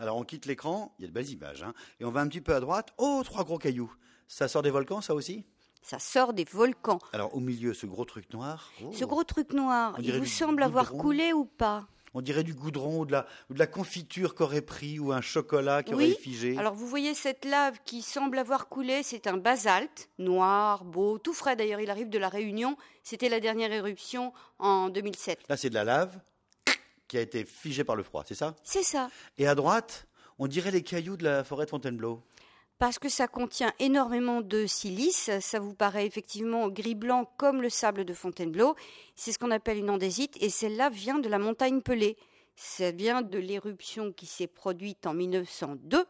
Alors on quitte l'écran, il y a de belles images, hein, et on va un petit peu à droite. Oh, trois gros cailloux. Ça sort des volcans, ça aussi? Ça sort des volcans. Alors au milieu, ce gros truc noir. oh, Ce gros truc noir, il vous semble avoir coulé ou pas? On dirait du goudron ou de la, ou de la confiture qu'aurait pris ou un chocolat qui aurait figé. Alors vous voyez cette lave qui semble avoir coulé, c'est un basalte, noir, beau, tout frais d'ailleurs, il arrive de la Réunion. C'était la dernière éruption en 2007. Là, c'est de la lave qui a été figée par le froid, c'est ça? C'est ça, Et à droite, on dirait les cailloux de la forêt de Fontainebleau. parce que ça contient énormément de silice, ça vous paraît effectivement gris-blanc comme le sable de Fontainebleau. C'est ce qu'on appelle une andésite et celle-là vient de la montagne Pelée. Ça vient de l'éruption qui s'est produite en 1902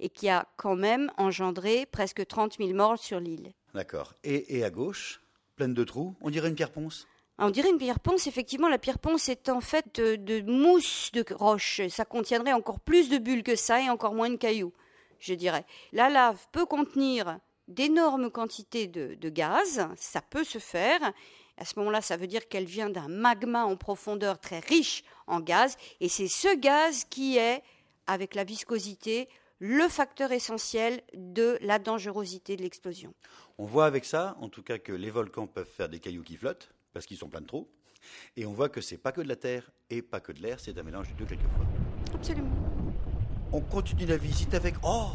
et qui a quand même engendré presque 30 000 morts sur l'île. D'accord. Et, et à gauche, pleine de trous, on dirait une pierre ponce? On dirait une pierre ponce, effectivement, la pierre ponce est en fait de, de mousse de roche. Ça contiendrait encore plus de bulles que ça et encore moins de cailloux, je dirais. La lave peut contenir d'énormes quantités de, de gaz, ça peut se faire. À ce moment-là, ça veut dire qu'elle vient d'un magma en profondeur très riche en gaz, et c'est ce gaz qui est, avec la viscosité, le facteur essentiel de la dangerosité de l'explosion. On voit avec ça, en tout cas, que les volcans peuvent faire des cailloux qui flottent, parce qu'ils sont pleins de trous. Et on voit que c'est pas que de la terre et pas que de l'air, c'est un mélange des deux quelquefois. Absolument. On continue la visite avec. Oh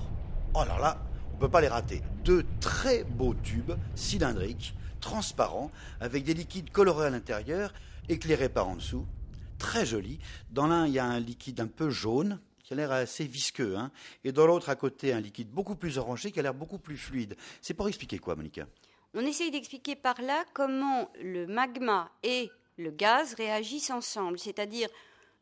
Oh là là On peut pas les rater. Deux très beaux tubes cylindriques, transparents, avec des liquides colorés à l'intérieur, éclairés par en dessous. Très jolis. Dans l'un, il y a un liquide un peu jaune, qui a l'air assez visqueux, hein, et dans l'autre, à côté, un liquide beaucoup plus orangé, qui a l'air beaucoup plus fluide. C'est pour expliquer quoi, Monica? On essaye d'expliquer par là comment le magma et le gaz réagissent ensemble, c'est-à-dire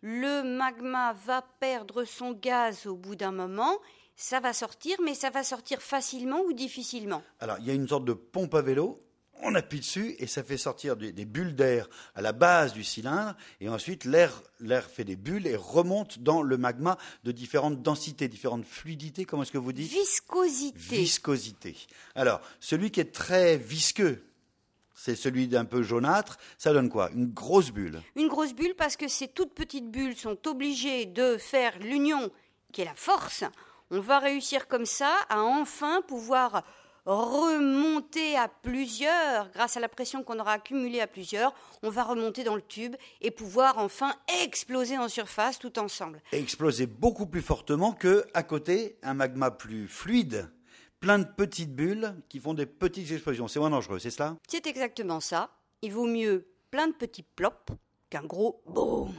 le magma va perdre son gaz au bout d'un moment, ça va sortir, mais ça va sortir facilement ou difficilement? Alors, il y a une sorte de pompe à vélo. On appuie dessus et ça fait sortir des, des bulles d'air à la base du cylindre. Et ensuite, l'air, l'air fait des bulles et remonte dans le magma de différentes densités, différentes fluidités. Comment est-ce que vous dites? Viscosité. Viscosité. Alors, celui qui est très visqueux, c'est celui d'un peu jaunâtre. Ça donne quoi? Une grosse bulle. Une grosse bulle parce que ces toutes petites bulles sont obligées de faire l'union qui est la force. On va réussir comme ça à enfin pouvoir remonter à plusieurs, grâce à la pression qu'on aura accumulée à plusieurs, on va remonter dans le tube et pouvoir enfin exploser en surface tout ensemble. Et exploser beaucoup plus fortement que, à côté, un magma plus fluide. Plein de petites bulles qui font des petites explosions. C'est moins dangereux, c'est cela? C'est exactement ça. Il vaut mieux plein de petits plops qu'un gros boum.